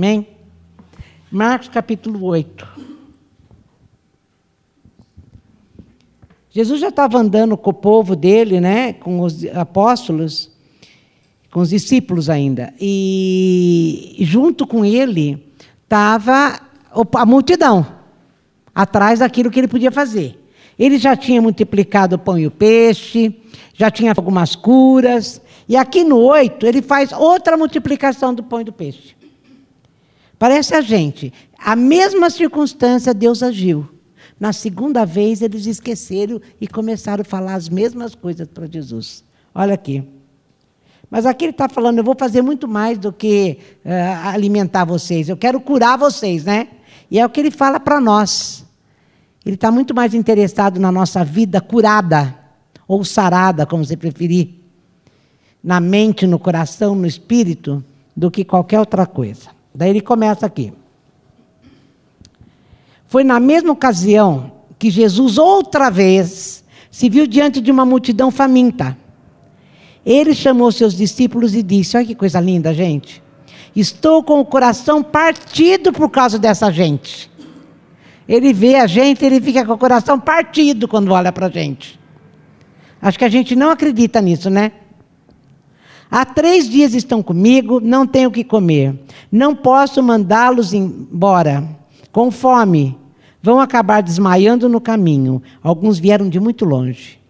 Amém? Marcos capítulo 8. Jesus já estava andando com o povo dele, né, com os apóstolos, com os discípulos ainda. E junto com ele estava a multidão, atrás daquilo que ele podia fazer. Ele já tinha multiplicado o pão e o peixe, já tinha algumas curas. E aqui no 8, ele faz outra multiplicação do pão e do peixe. Parece a gente. A mesma circunstância Deus agiu. Na segunda vez, eles esqueceram e começaram a falar as mesmas coisas para Jesus. Olha aqui. Mas aqui ele está falando: eu vou fazer muito mais do que uh, alimentar vocês, eu quero curar vocês, né? E é o que ele fala para nós. Ele está muito mais interessado na nossa vida curada, ou sarada, como você preferir, na mente, no coração, no espírito, do que qualquer outra coisa. Daí ele começa aqui. Foi na mesma ocasião que Jesus, outra vez, se viu diante de uma multidão faminta. Ele chamou seus discípulos e disse: Olha que coisa linda, gente. Estou com o coração partido por causa dessa gente. Ele vê a gente, ele fica com o coração partido quando olha para a gente. Acho que a gente não acredita nisso, né? Há três dias estão comigo, não tenho o que comer. Não posso mandá-los embora. Com fome. Vão acabar desmaiando no caminho. Alguns vieram de muito longe.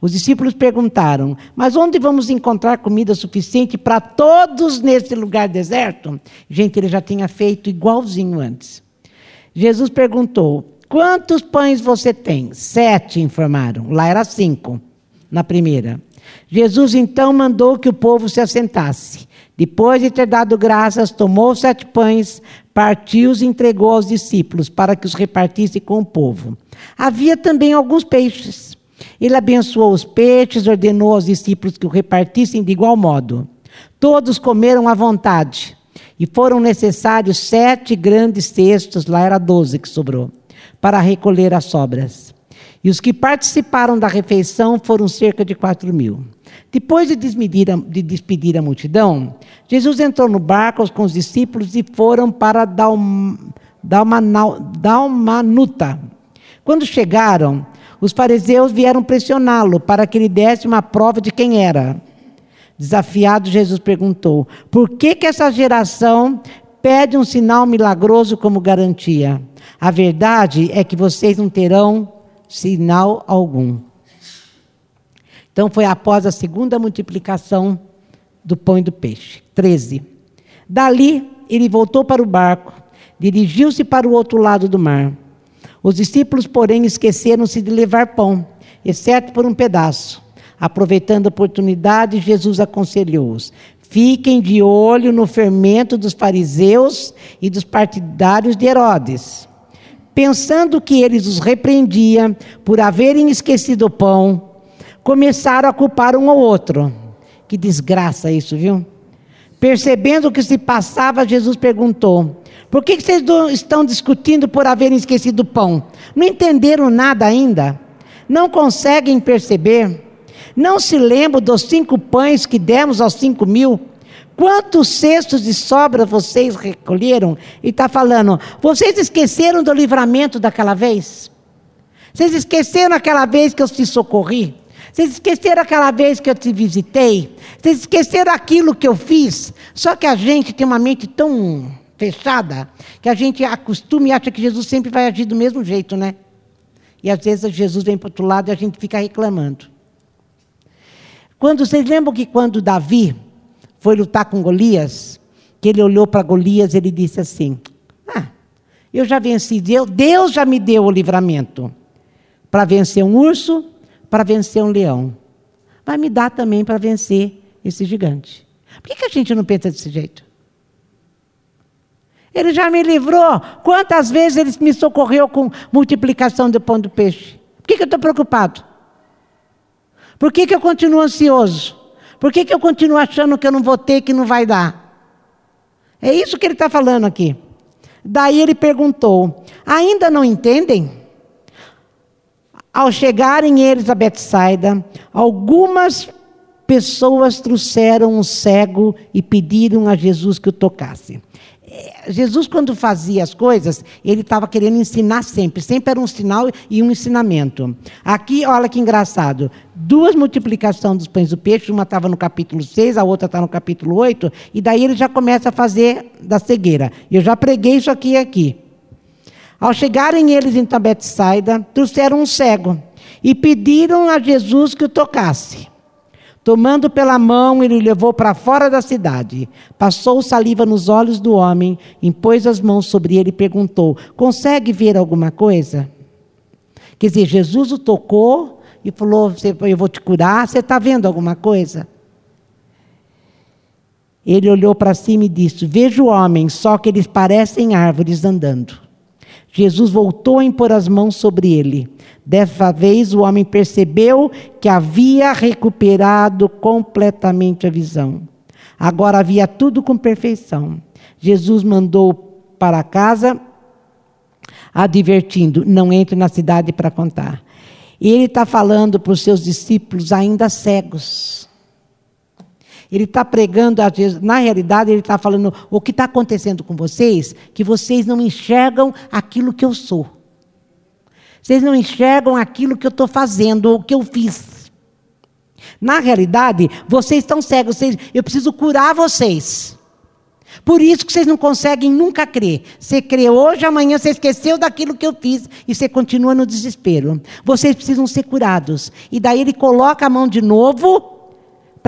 Os discípulos perguntaram: Mas onde vamos encontrar comida suficiente para todos nesse lugar deserto? Gente, ele já tinha feito igualzinho antes. Jesus perguntou: Quantos pães você tem? Sete, informaram. Lá era cinco, na primeira. Jesus então mandou que o povo se assentasse. Depois de ter dado graças, tomou sete pães, partiu-os e entregou aos discípulos para que os repartisse com o povo. Havia também alguns peixes. Ele abençoou os peixes, ordenou aos discípulos que o repartissem de igual modo. Todos comeram à vontade. E foram necessários sete grandes cestos, lá era doze que sobrou, para recolher as sobras. E os que participaram da refeição foram cerca de quatro mil. Depois de a, de despedir a multidão, Jesus entrou no barco com os discípulos e foram para Dalmanuta. Quando chegaram, os fariseus vieram pressioná-lo para que ele desse uma prova de quem era. Desafiado, Jesus perguntou: Por que, que essa geração pede um sinal milagroso como garantia? A verdade é que vocês não terão sinal algum. Então foi após a segunda multiplicação do pão e do peixe. 13. Dali ele voltou para o barco, dirigiu-se para o outro lado do mar. Os discípulos, porém, esqueceram-se de levar pão, exceto por um pedaço. Aproveitando a oportunidade, Jesus aconselhou-os: Fiquem de olho no fermento dos fariseus e dos partidários de Herodes pensando que eles os repreendiam por haverem esquecido o pão, começaram a culpar um ao outro. Que desgraça isso, viu? Percebendo o que se passava, Jesus perguntou: Por que vocês estão discutindo por haverem esquecido o pão? Não entenderam nada ainda? Não conseguem perceber? Não se lembram dos cinco pães que demos aos cinco mil? Quantos cestos de sobra vocês recolheram? E está falando, vocês esqueceram do livramento daquela vez? Vocês esqueceram aquela vez que eu te socorri? Vocês esqueceram aquela vez que eu te visitei? Vocês esqueceram aquilo que eu fiz? Só que a gente tem uma mente tão fechada que a gente acostuma e acha que Jesus sempre vai agir do mesmo jeito, né? E às vezes Jesus vem para o outro lado e a gente fica reclamando. Quando vocês lembram que quando Davi foi lutar com Golias, que ele olhou para Golias e ele disse assim: Ah, eu já venci, Deus, já me deu o livramento para vencer um urso, para vencer um leão. Vai me dar também para vencer esse gigante. Por que, que a gente não pensa desse jeito? Ele já me livrou. Quantas vezes ele me socorreu com multiplicação do pão do peixe? Por que, que eu estou preocupado? Por que, que eu continuo ansioso? Por que, que eu continuo achando que eu não vou ter, que não vai dar? É isso que ele está falando aqui. Daí ele perguntou: ainda não entendem? Ao chegarem eles a Betsaida, algumas pessoas trouxeram um cego e pediram a Jesus que o tocasse. É, Jesus, quando fazia as coisas, ele estava querendo ensinar sempre. Sempre era um sinal e um ensinamento. Aqui, olha que engraçado. Duas multiplicações dos pães do peixe, uma estava no capítulo 6, a outra está no capítulo 8, e daí ele já começa a fazer da cegueira. Eu já preguei isso aqui e aqui. Ao chegarem eles em Tabetsaida, trouxeram um cego e pediram a Jesus que o tocasse. Tomando pela mão, ele o levou para fora da cidade. Passou saliva nos olhos do homem, impôs as mãos sobre ele e perguntou: Consegue ver alguma coisa? Quer dizer, Jesus o tocou e falou: Eu vou te curar. Você está vendo alguma coisa? Ele olhou para cima e disse: Vejo homens, só que eles parecem árvores andando. Jesus voltou a impor as mãos sobre ele. Dessa vez o homem percebeu que havia recuperado completamente a visão. Agora havia tudo com perfeição. Jesus mandou para casa, advertindo: não entre na cidade para contar. E ele está falando para os seus discípulos ainda cegos. Ele está pregando, na realidade, ele está falando o que está acontecendo com vocês, que vocês não enxergam aquilo que eu sou. Vocês não enxergam aquilo que eu estou fazendo, o que eu fiz. Na realidade, vocês estão cegos, vocês, eu preciso curar vocês. Por isso que vocês não conseguem nunca crer. Você crê hoje, amanhã você esqueceu daquilo que eu fiz e você continua no desespero. Vocês precisam ser curados. E daí ele coloca a mão de novo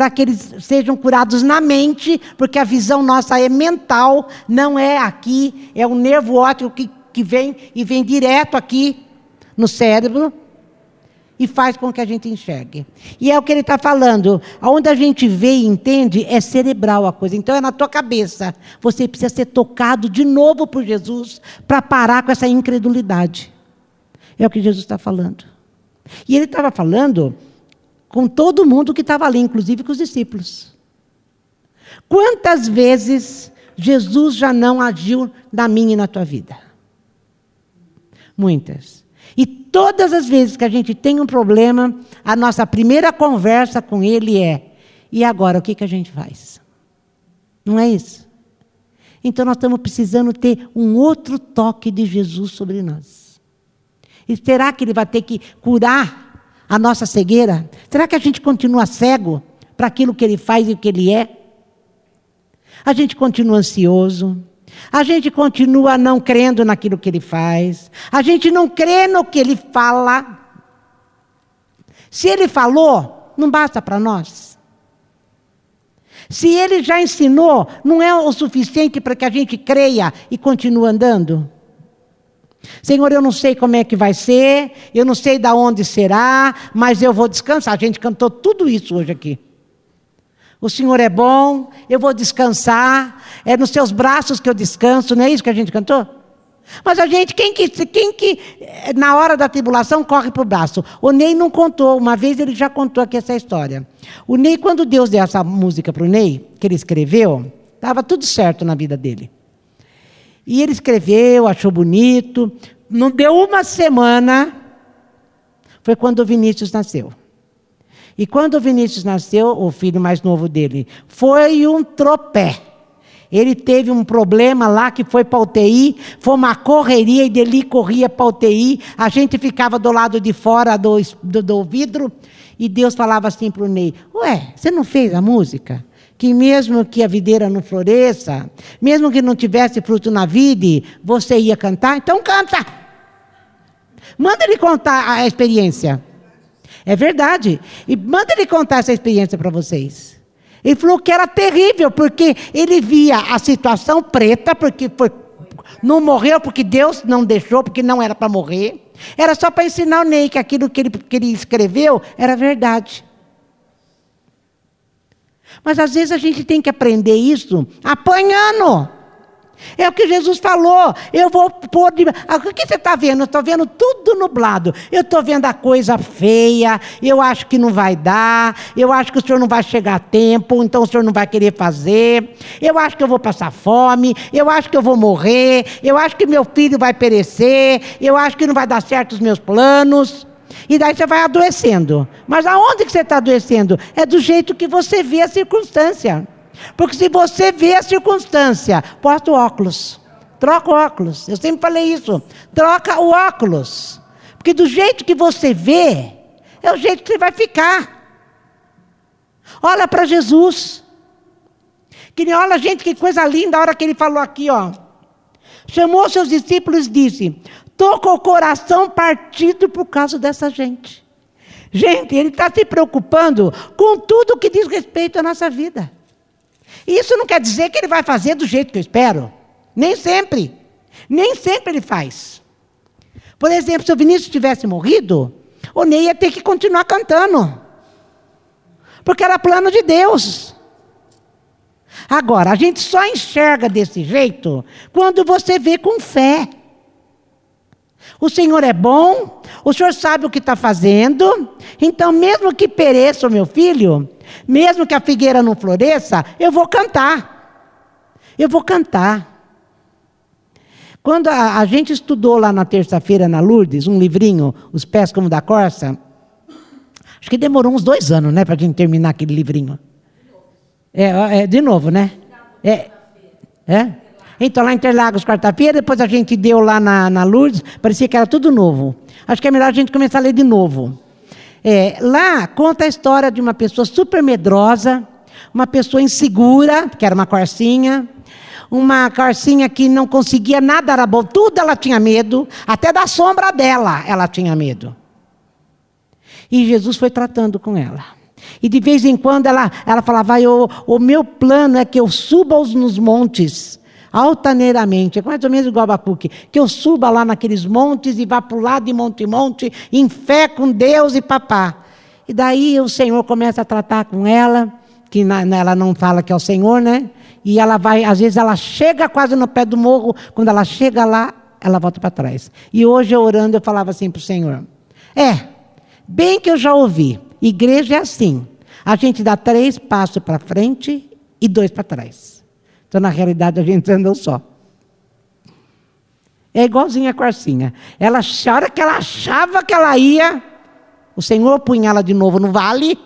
para que eles sejam curados na mente, porque a visão nossa é mental, não é aqui, é o nervo óptico que, que vem e vem direto aqui no cérebro e faz com que a gente enxergue. E é o que ele está falando. Onde a gente vê e entende é cerebral a coisa. Então é na tua cabeça. Você precisa ser tocado de novo por Jesus para parar com essa incredulidade. É o que Jesus está falando. E ele estava falando com todo mundo que estava ali, inclusive com os discípulos. Quantas vezes Jesus já não agiu na minha e na tua vida? Muitas. E todas as vezes que a gente tem um problema, a nossa primeira conversa com Ele é: e agora o que, que a gente faz? Não é isso? Então nós estamos precisando ter um outro toque de Jesus sobre nós. E será que Ele vai ter que curar a nossa cegueira? Será que a gente continua cego para aquilo que ele faz e o que ele é? A gente continua ansioso. A gente continua não crendo naquilo que ele faz. A gente não crê no que ele fala. Se ele falou, não basta para nós. Se ele já ensinou, não é o suficiente para que a gente creia e continue andando? Senhor, eu não sei como é que vai ser, eu não sei de onde será, mas eu vou descansar. A gente cantou tudo isso hoje aqui. O Senhor é bom, eu vou descansar, é nos seus braços que eu descanso, não é isso que a gente cantou? Mas a gente, quem que, quem que na hora da tribulação corre para o braço? O Ney não contou, uma vez ele já contou aqui essa história. O Ney, quando Deus deu essa música para o Ney, que ele escreveu, estava tudo certo na vida dele. E ele escreveu, achou bonito. Não deu uma semana, foi quando o Vinícius nasceu. E quando o Vinícius nasceu, o filho mais novo dele, foi um tropé. Ele teve um problema lá que foi para UTI, foi uma correria e dele corria para UTI. A gente ficava do lado de fora do, do, do vidro e Deus falava assim para o Ney: Ué, você não fez a música? Que mesmo que a videira não floresça, mesmo que não tivesse fruto na vide, você ia cantar? Então canta. Manda ele contar a experiência. É verdade. E manda ele contar essa experiência para vocês. Ele falou que era terrível, porque ele via a situação preta, porque foi, não morreu porque Deus não deixou, porque não era para morrer. Era só para ensinar o Ney que aquilo que ele, que ele escreveu era verdade. Mas às vezes a gente tem que aprender isso apanhando. É o que Jesus falou. Eu vou pôr. De... Ah, o que você está vendo? Eu estou vendo tudo nublado. Eu estou vendo a coisa feia. Eu acho que não vai dar. Eu acho que o senhor não vai chegar a tempo. Então o senhor não vai querer fazer. Eu acho que eu vou passar fome. Eu acho que eu vou morrer. Eu acho que meu filho vai perecer. Eu acho que não vai dar certo os meus planos. E daí você vai adoecendo. Mas aonde que você está adoecendo? É do jeito que você vê a circunstância. Porque se você vê a circunstância, posta o óculos. Troca o óculos. Eu sempre falei isso. Troca o óculos. Porque do jeito que você vê, é o jeito que você vai ficar. Olha para Jesus. Que nem olha, gente, que coisa linda a hora que ele falou aqui, ó. Chamou seus discípulos e disse: Estou com o coração partido por causa dessa gente. Gente, ele está se preocupando com tudo que diz respeito à nossa vida. Isso não quer dizer que ele vai fazer do jeito que eu espero. Nem sempre. Nem sempre ele faz. Por exemplo, se o Vinícius tivesse morrido, o Ney ia ter que continuar cantando. Porque era plano de Deus. Agora, a gente só enxerga desse jeito quando você vê com fé. O Senhor é bom, o Senhor sabe o que está fazendo, então, mesmo que pereça o meu filho, mesmo que a figueira não floresça, eu vou cantar. Eu vou cantar. Quando a, a gente estudou lá na terça-feira na Lourdes, um livrinho, Os Pés como da Corça, acho que demorou uns dois anos, né, para a gente terminar aquele livrinho. É, é, de novo, né? É. É? Então, lá em Interlagos, quarta-feira, depois a gente deu lá na, na Lourdes, parecia que era tudo novo. Acho que é melhor a gente começar a ler de novo. É, lá conta a história de uma pessoa super medrosa, uma pessoa insegura, que era uma corcinha, uma corcinha que não conseguia nada, era bom, tudo ela tinha medo, até da sombra dela ela tinha medo. E Jesus foi tratando com ela. E de vez em quando ela, ela falava, o, o meu plano é que eu suba nos montes, altaneiramente, é mais ou menos igual a Abacuque, que eu suba lá naqueles montes e vá o lado de monte em monte, em fé com Deus e papá. E daí o Senhor começa a tratar com ela, que na, ela não fala que é o Senhor, né? E ela vai, às vezes ela chega quase no pé do morro, quando ela chega lá, ela volta para trás. E hoje eu orando, eu falava assim para o Senhor: É, bem que eu já ouvi, igreja é assim. A gente dá três passos para frente e dois para trás. Então, na realidade, a gente anda só. É igualzinho a Corcinha. Ela, a hora que ela achava que ela ia, o Senhor punha ela de novo no vale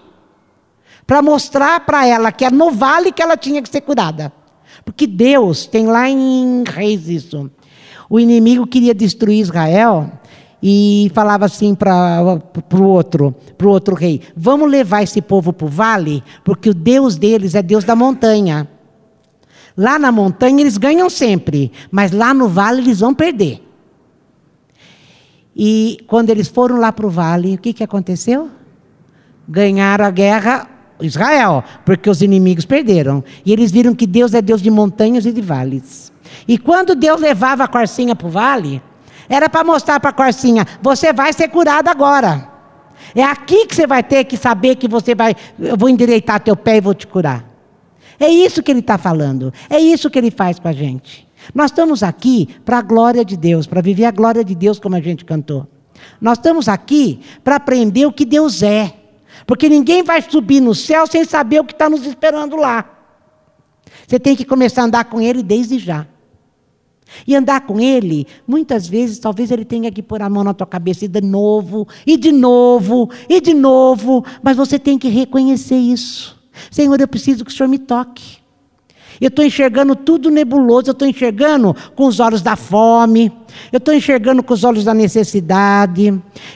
para mostrar para ela que é no vale que ela tinha que ser curada. Porque Deus, tem lá em Reis isso. O inimigo queria destruir Israel e falava assim para o outro, para o outro rei: Vamos levar esse povo para o vale, porque o Deus deles é Deus da montanha. Lá na montanha eles ganham sempre, mas lá no vale eles vão perder. E quando eles foram lá para o vale, o que, que aconteceu? Ganharam a guerra Israel, porque os inimigos perderam. E eles viram que Deus é Deus de montanhas e de vales. E quando Deus levava a corcinha para o vale, era para mostrar para a corcinha: você vai ser curado agora. É aqui que você vai ter que saber que você vai. Eu vou endireitar teu pé e vou te curar. É isso que ele está falando. É isso que ele faz com a gente. Nós estamos aqui para a glória de Deus, para viver a glória de Deus como a gente cantou. Nós estamos aqui para aprender o que Deus é. Porque ninguém vai subir no céu sem saber o que está nos esperando lá. Você tem que começar a andar com Ele desde já. E andar com Ele, muitas vezes, talvez Ele tenha que pôr a mão na tua cabeça e de novo, e de novo, e de novo. Mas você tem que reconhecer isso. Senhor, eu preciso que o Senhor me toque. Eu estou enxergando tudo nebuloso, eu estou enxergando com os olhos da fome, eu estou enxergando com os olhos da necessidade,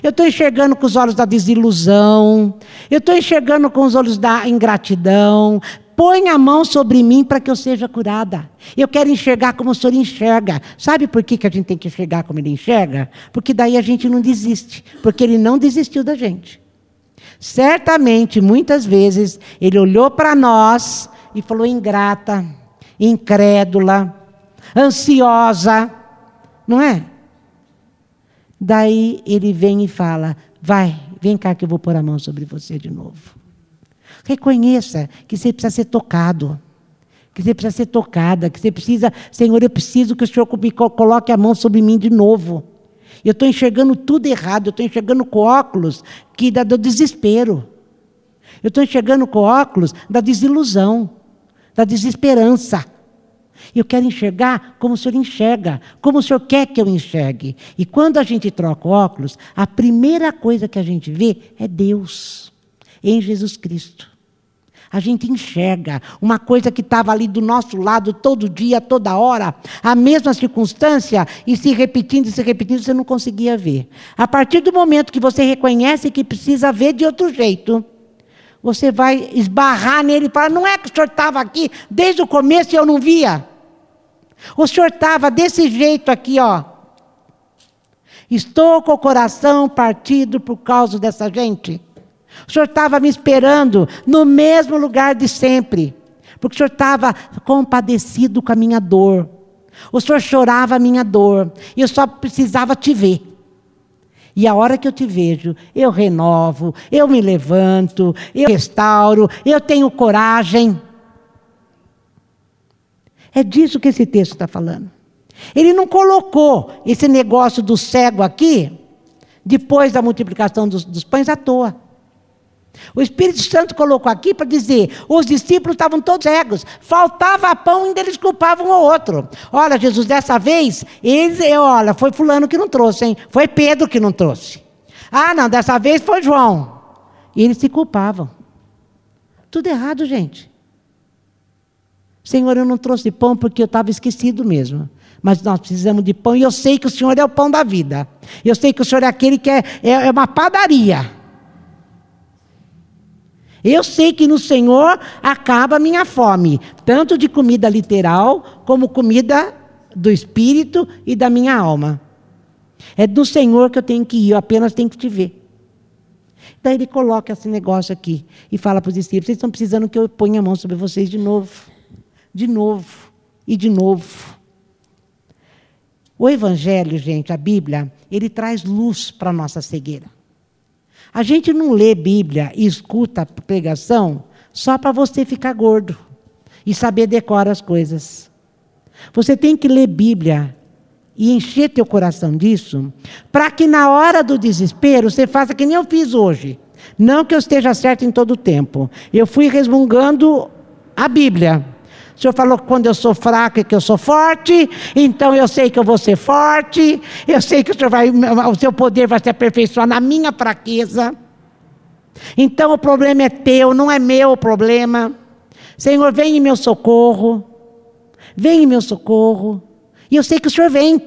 eu estou enxergando com os olhos da desilusão, eu estou enxergando com os olhos da ingratidão. Põe a mão sobre mim para que eu seja curada. Eu quero enxergar como o Senhor enxerga. Sabe por que, que a gente tem que enxergar como Ele enxerga? Porque daí a gente não desiste, porque Ele não desistiu da gente. Certamente, muitas vezes, Ele olhou para nós e falou ingrata, incrédula, ansiosa, não é? Daí ele vem e fala: Vai, vem cá que eu vou pôr a mão sobre você de novo. Reconheça que você precisa ser tocado. Que você precisa ser tocada, que você precisa, Senhor, eu preciso que o Senhor coloque a mão sobre mim de novo. Eu estou enxergando tudo errado, eu estou enxergando com óculos que dá do desespero. Eu estou enxergando com óculos da desilusão da desesperança. Eu quero enxergar como o Senhor enxerga, como o Senhor quer que eu enxergue. E quando a gente troca óculos, a primeira coisa que a gente vê é Deus, em Jesus Cristo. A gente enxerga uma coisa que estava ali do nosso lado todo dia, toda hora, a mesma circunstância, e se repetindo e se repetindo, você não conseguia ver. A partir do momento que você reconhece que precisa ver de outro jeito, você vai esbarrar nele e falar: não é que o senhor estava aqui desde o começo e eu não via? O senhor estava desse jeito aqui, ó. Estou com o coração partido por causa dessa gente. O senhor estava me esperando no mesmo lugar de sempre, porque o senhor estava compadecido com a minha dor. O senhor chorava a minha dor, e eu só precisava te ver. E a hora que eu te vejo, eu renovo, eu me levanto, eu restauro, eu tenho coragem. É disso que esse texto está falando. Ele não colocou esse negócio do cego aqui, depois da multiplicação dos, dos pães, à toa. O Espírito Santo colocou aqui para dizer: os discípulos estavam todos cegos, faltava pão e ainda eles culpavam um ao outro. Olha, Jesus, dessa vez, eles, olha, foi Fulano que não trouxe, hein? Foi Pedro que não trouxe. Ah, não, dessa vez foi João. E eles se culpavam. Tudo errado, gente. Senhor, eu não trouxe pão porque eu estava esquecido mesmo. Mas nós precisamos de pão e eu sei que o Senhor é o pão da vida. Eu sei que o Senhor é aquele que é, é, é uma padaria. Eu sei que no Senhor acaba a minha fome, tanto de comida literal, como comida do espírito e da minha alma. É do Senhor que eu tenho que ir, eu apenas tenho que te ver. Daí ele coloca esse negócio aqui e fala para os discípulos: vocês estão precisando que eu ponha a mão sobre vocês de novo, de novo e de novo. O Evangelho, gente, a Bíblia, ele traz luz para a nossa cegueira. A gente não lê Bíblia e escuta pregação só para você ficar gordo e saber decorar as coisas. Você tem que ler Bíblia e encher teu coração disso, para que na hora do desespero você faça que nem eu fiz hoje. Não que eu esteja certo em todo o tempo. Eu fui resmungando a Bíblia. O Senhor falou que quando eu sou fraco é que eu sou forte, então eu sei que eu vou ser forte, eu sei que o, senhor vai, o seu poder vai se aperfeiçoar na minha fraqueza. Então o problema é teu, não é meu o problema. Senhor, vem em meu socorro. Vem em meu socorro. E eu sei que o Senhor vem.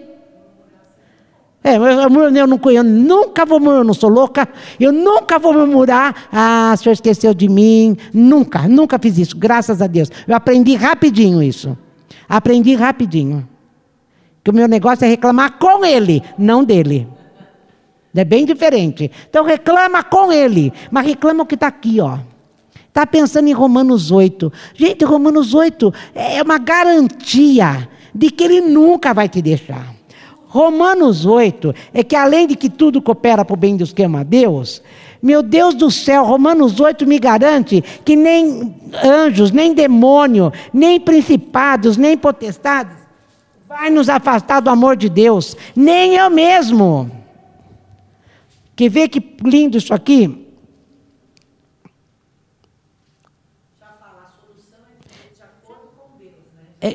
É, eu, não, eu nunca vou murmurar, eu não sou louca, eu nunca vou murmurar, ah, o senhor esqueceu de mim, nunca, nunca fiz isso, graças a Deus. Eu aprendi rapidinho isso, aprendi rapidinho. Que o meu negócio é reclamar com ele, não dele. É bem diferente. Então reclama com ele, mas reclama o que está aqui, ó. Está pensando em Romanos 8. Gente, Romanos 8 é uma garantia de que ele nunca vai te deixar. Romanos 8 é que além de que tudo coopera para o bem dos que amam a Deus, meu Deus do céu, Romanos 8 me garante que nem anjos, nem demônio, nem principados, nem potestades vai nos afastar do amor de Deus, nem eu mesmo. Quer ver que lindo isso aqui? É,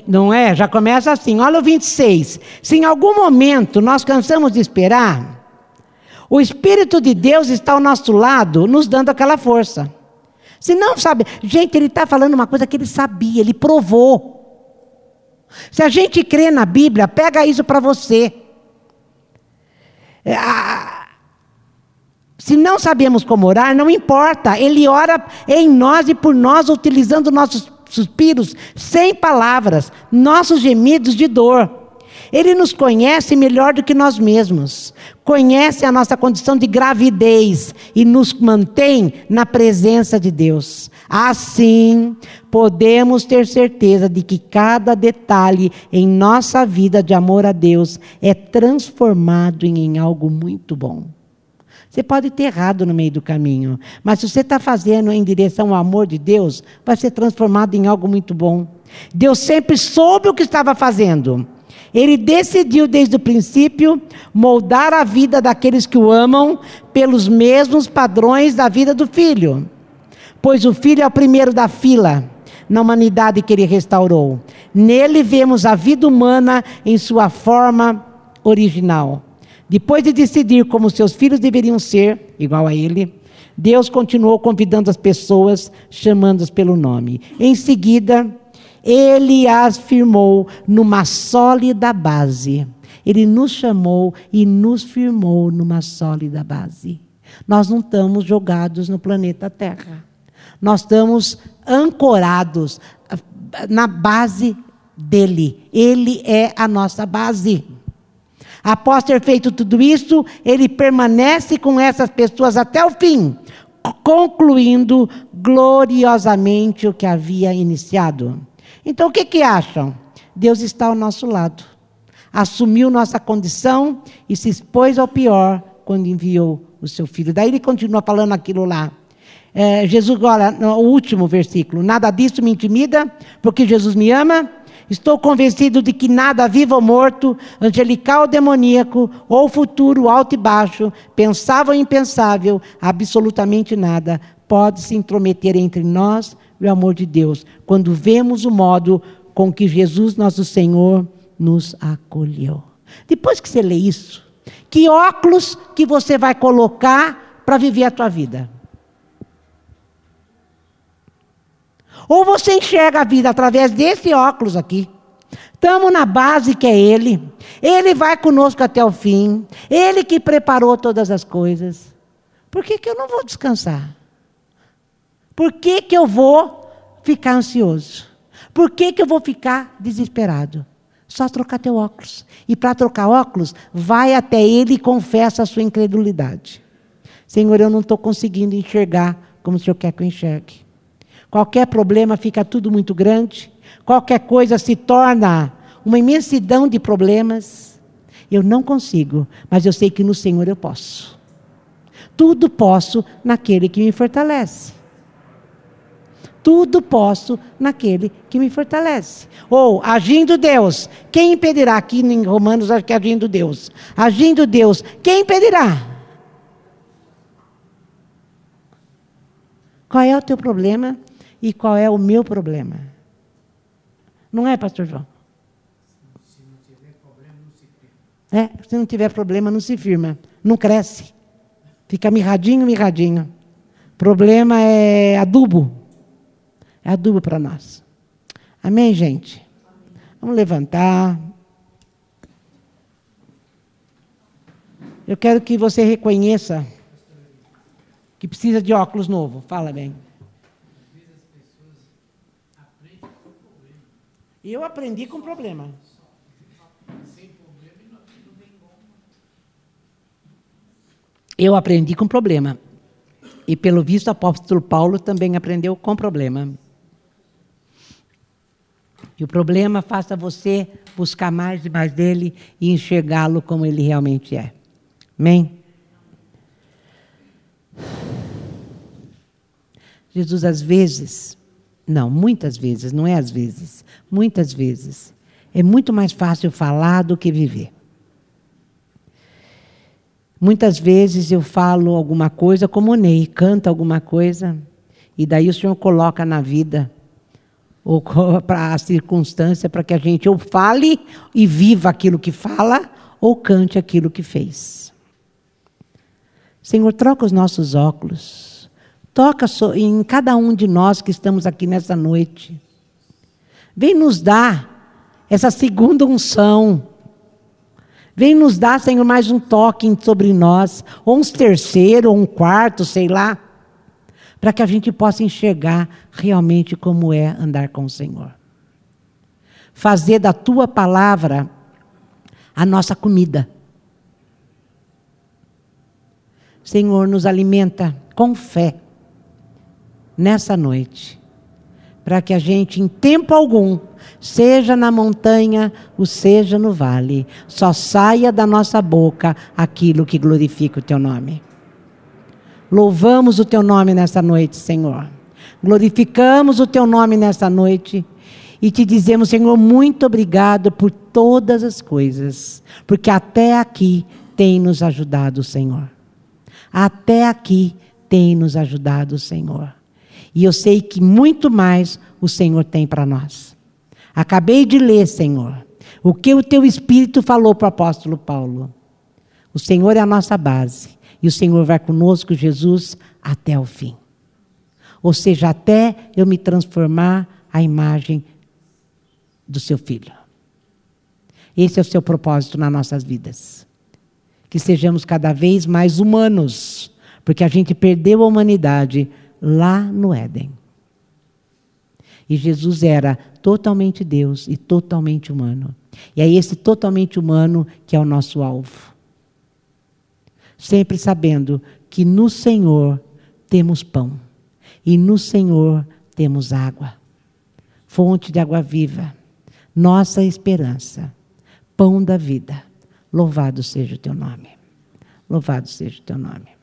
não é? Já começa assim. Olha o 26. Se em algum momento nós cansamos de esperar, o Espírito de Deus está ao nosso lado, nos dando aquela força. Se não sabe, gente, ele está falando uma coisa que ele sabia, ele provou. Se a gente crê na Bíblia, pega isso para você. É, se não sabemos como orar, não importa, ele ora em nós e por nós, utilizando nossos suspiros sem palavras, nossos gemidos de dor. Ele nos conhece melhor do que nós mesmos, conhece a nossa condição de gravidez e nos mantém na presença de Deus. Assim, podemos ter certeza de que cada detalhe em nossa vida de amor a Deus é transformado em algo muito bom. Você pode ter errado no meio do caminho, mas se você está fazendo em direção ao amor de Deus, vai ser transformado em algo muito bom. Deus sempre soube o que estava fazendo. Ele decidiu desde o princípio moldar a vida daqueles que o amam pelos mesmos padrões da vida do filho. Pois o filho é o primeiro da fila na humanidade que ele restaurou. Nele vemos a vida humana em sua forma original. Depois de decidir como seus filhos deveriam ser, igual a ele, Deus continuou convidando as pessoas, chamando-as pelo nome. Em seguida, ele as firmou numa sólida base. Ele nos chamou e nos firmou numa sólida base. Nós não estamos jogados no planeta Terra. Nós estamos ancorados ah, na base dele. Ele é a nossa base. Após ter feito tudo isso, ele permanece com essas pessoas até o fim, concluindo gloriosamente o que havia iniciado. Então, o que, que acham? Deus está ao nosso lado. Assumiu nossa condição e se expôs ao pior quando enviou o seu filho. Daí ele continua falando aquilo lá. É, Jesus, agora, no último versículo: Nada disso me intimida, porque Jesus me ama Estou convencido de que nada vivo ou morto, angelical ou demoníaco, ou futuro, alto e baixo, pensável ou impensável, absolutamente nada, pode se intrometer entre nós e o amor de Deus, quando vemos o modo com que Jesus, nosso Senhor, nos acolheu. Depois que você lê isso, que óculos que você vai colocar para viver a tua vida? Ou você enxerga a vida através desse óculos aqui. Estamos na base que é Ele. Ele vai conosco até o fim. Ele que preparou todas as coisas. Por que, que eu não vou descansar? Por que, que eu vou ficar ansioso? Por que, que eu vou ficar desesperado? Só trocar teu óculos. E para trocar óculos, vai até Ele e confessa a sua incredulidade. Senhor, eu não estou conseguindo enxergar como o Senhor quer que eu enxergue. Qualquer problema fica tudo muito grande, qualquer coisa se torna uma imensidão de problemas. Eu não consigo, mas eu sei que no Senhor eu posso. Tudo posso naquele que me fortalece. Tudo posso naquele que me fortalece. Ou, agindo Deus, quem impedirá? Aqui em Romanos, acho que é agindo Deus. Agindo Deus, quem impedirá? Qual é o teu problema? E qual é o meu problema. Não é, pastor João? Se não tiver problema, não se firma. É, se não tiver problema, não se firma. Não cresce. Fica mirradinho, mirradinho. Problema é adubo. É adubo para nós. Amém, gente? Vamos levantar. Eu quero que você reconheça que precisa de óculos novo. Fala bem. E eu aprendi com problema. Eu aprendi com problema. E pelo visto, o apóstolo Paulo também aprendeu com problema. E o problema faça você buscar mais e mais dele e enxergá-lo como ele realmente é. Amém? Jesus, às vezes, não, muitas vezes, não é às vezes, muitas vezes. É muito mais fácil falar do que viver. Muitas vezes eu falo alguma coisa como o Ney, canta alguma coisa, e daí o Senhor coloca na vida, ou para a circunstância, para que a gente ou fale e viva aquilo que fala, ou cante aquilo que fez. Senhor, troca os nossos óculos Toca em cada um de nós que estamos aqui nessa noite. Vem nos dar essa segunda unção. Vem nos dar, Senhor, mais um toque sobre nós, ou um terceiro, ou um quarto, sei lá, para que a gente possa enxergar realmente como é andar com o Senhor. Fazer da tua palavra a nossa comida. Senhor, nos alimenta com fé nessa noite, para que a gente, em tempo algum, seja na montanha ou seja no vale, só saia da nossa boca aquilo que glorifica o teu nome. Louvamos o teu nome nessa noite, Senhor. Glorificamos o teu nome nessa noite e te dizemos, Senhor, muito obrigado por todas as coisas, porque até aqui tem nos ajudado Senhor. Até aqui tem nos ajudado Senhor. E eu sei que muito mais o Senhor tem para nós. Acabei de ler, Senhor, o que o teu Espírito falou para o apóstolo Paulo. O Senhor é a nossa base. E o Senhor vai conosco, Jesus, até o fim. Ou seja, até eu me transformar à imagem do seu filho. Esse é o seu propósito nas nossas vidas. Que sejamos cada vez mais humanos, porque a gente perdeu a humanidade lá no Éden. E Jesus era totalmente Deus e totalmente humano. E é esse totalmente humano que é o nosso alvo. Sempre sabendo que no Senhor temos pão e no Senhor temos água, fonte de água viva, nossa esperança, pão da vida. Louvado seja o teu nome. Louvado seja o teu nome.